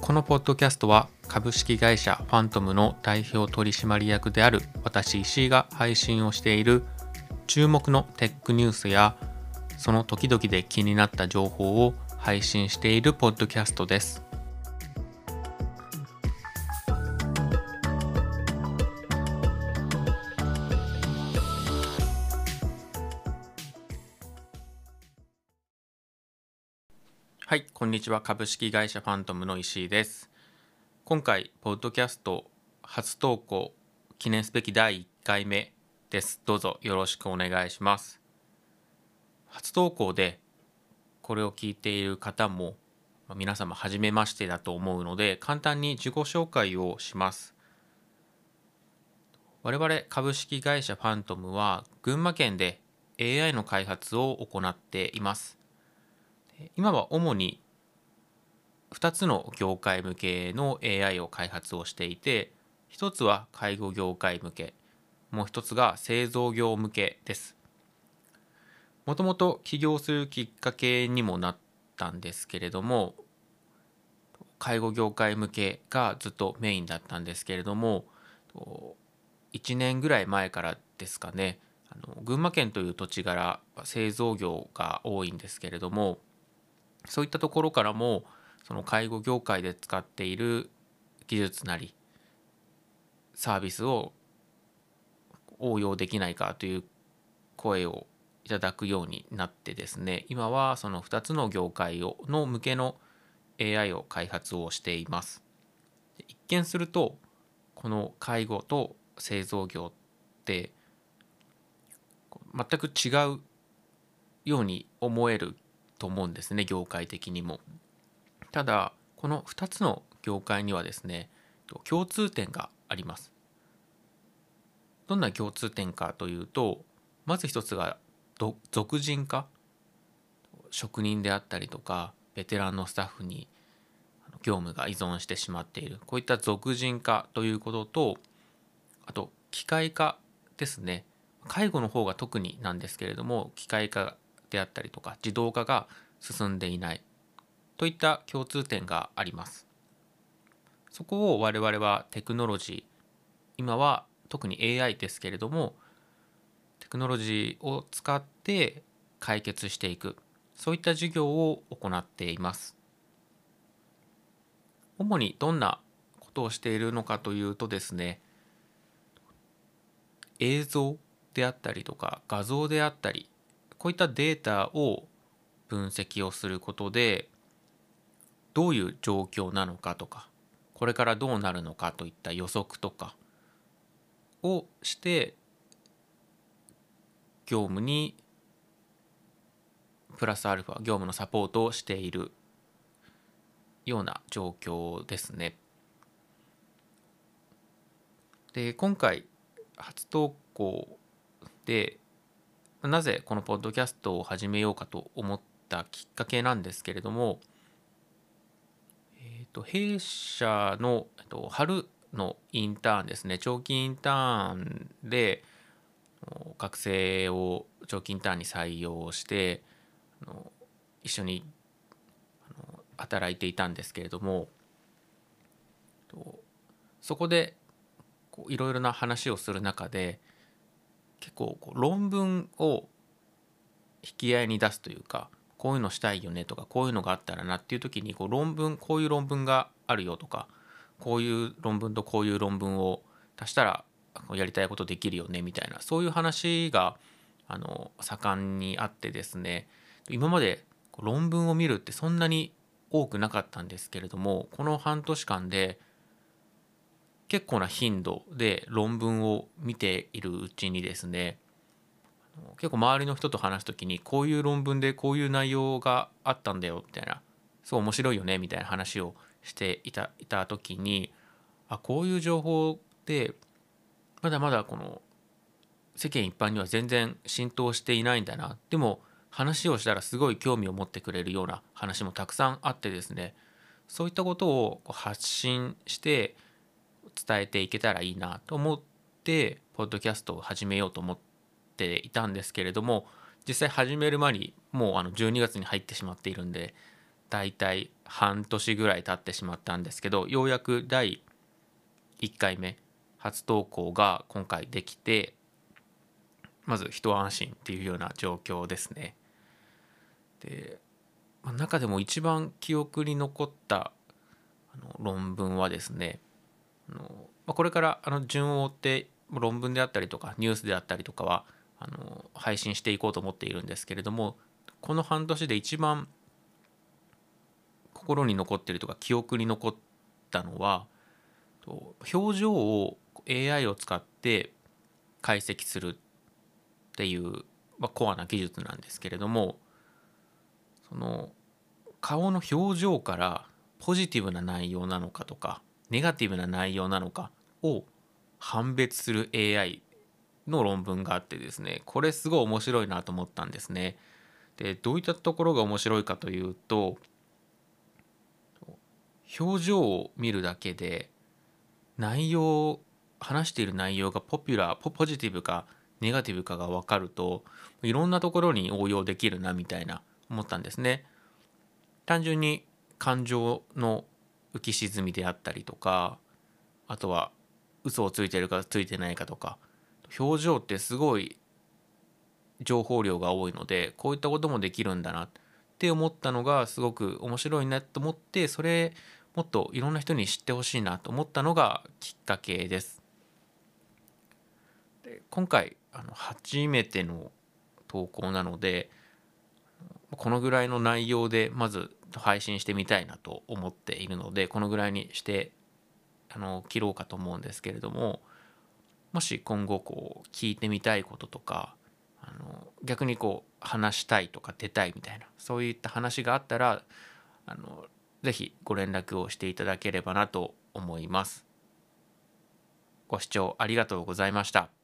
このポッドキャストは株式会社ファントムの代表取締役である私石井が配信をしている注目のテックニュースやその時々で気になった情報を配信しているポッドキャストです。はい、こんにちは。株式会社ファントムの石井です。今回、ポッドキャスト初投稿記念すべき第1回目です。どうぞよろしくお願いします。初投稿でこれを聞いている方も皆様初めましてだと思うので簡単に自己紹介をします。我々株式会社ファントムは群馬県で AI の開発を行っています。今は主に2つの業界向けの AI を開発をしていて1つは介護業界向けもう1つが製造業向けです。もともと起業するきっかけにもなったんですけれども介護業界向けがずっとメインだったんですけれども1年ぐらい前からですかねあの群馬県という土地柄製造業が多いんですけれどもそういったところからもその介護業界で使っている技術なりサービスを応用できないかという声をいただくようになってですね今はその2つの業界をの向けの AI を開発をしています。一見するとこの介護と製造業って全く違うように思えると思うんですね業界的にも。ただこの2つの業界にはですね共通点があります。どんな共通点かというとまず一つが俗人化職人であったりとかベテランのスタッフに業務が依存してしまっているこういった俗人化ということとあと機械化ですね介護の方が特になんですけれども機械化であったりとか自動化が進んでいないといった共通点があります。そこを我々はテクノロジー今は特に AI ですけれどもテクノロジーを使って解決していくそういった授業を行っています。主にどんなことをしているのかというとですね映像であったりとか画像であったりこういったデータを分析をすることでどういう状況なのかとかこれからどうなるのかといった予測とかをして業務にプラスアルファ業務のサポートをしているような状況ですね。で今回初投稿でなぜこのポッドキャストを始めようかと思ったきっかけなんですけれども、えーと、弊社の、えーと、春のインターンですね。長期インターンで学生を長期インターンに採用して一緒に働いていたんですけれどもそこでいろいろな話をする中で結構こう論文を引き合いに出すというかこういうのしたいよねとかこういうのがあったらなっていう時にこう論文こういう論文があるよとかこういう論文とこういう論文を足したらやりたいことできるよねみたいなそういう話があの盛んにあってですね。今まで論文を見るってそんなに多くなかったんですけれどもこの半年間で結構な頻度で論文を見ているうちにですね結構周りの人と話す時にこういう論文でこういう内容があったんだよみたいなすごい面白いよねみたいな話をしていたいた時にあこういう情報ってまだまだこの世間一般には全然浸透していないんだなでも話をしたらすごい興味を持ってくれるような話もたくさんあってですねそういったことを発信して伝えていけたらいいなと思ってポッドキャストを始めようと思っていたんですけれども実際始める前にもうあの12月に入ってしまっているんでだいたい半年ぐらい経ってしまったんですけどようやく第1回目初投稿が今回できてまず一安心っていうような状況ですね。で中でも一番記憶に残った論文はですねあの、まあ、これからあの順を追って論文であったりとかニュースであったりとかはあの配信していこうと思っているんですけれどもこの半年で一番心に残ってるとか記憶に残ったのは表情を AI を使って解析するっていう、まあ、コアな技術なんですけれどもその顔の表情からポジティブな内容なのかとかネガティブな内容なのかを判別する AI の論文があってですねこれすごい面白いなと思ったんですね。でどういったところが面白いかというと表情を見るだけで内容話している内容がポピュラーポジティブかネガティブかが分かるといろんなところに応用できるなみたいな思ったんですね。単純に感情の浮き沈みであったりとかあとは嘘をついてるかついてないかとか表情ってすごい情報量が多いのでこういったこともできるんだなって思ったのがすごく面白いなと思ってそれもっといろんな人に知ってほしいなと思ったのがきっかけです。で今回あの初めての投稿なのでこのぐらいの内容でまず配信してみたいなと思っているのでこのぐらいにしてあの切ろうかと思うんですけれどももし今後こう聞いてみたいこととかあの逆にこう話したいとか出たいみたいなそういった話があったらあのぜひご連絡をしていただければなと思います。ご視聴ありがとうございました。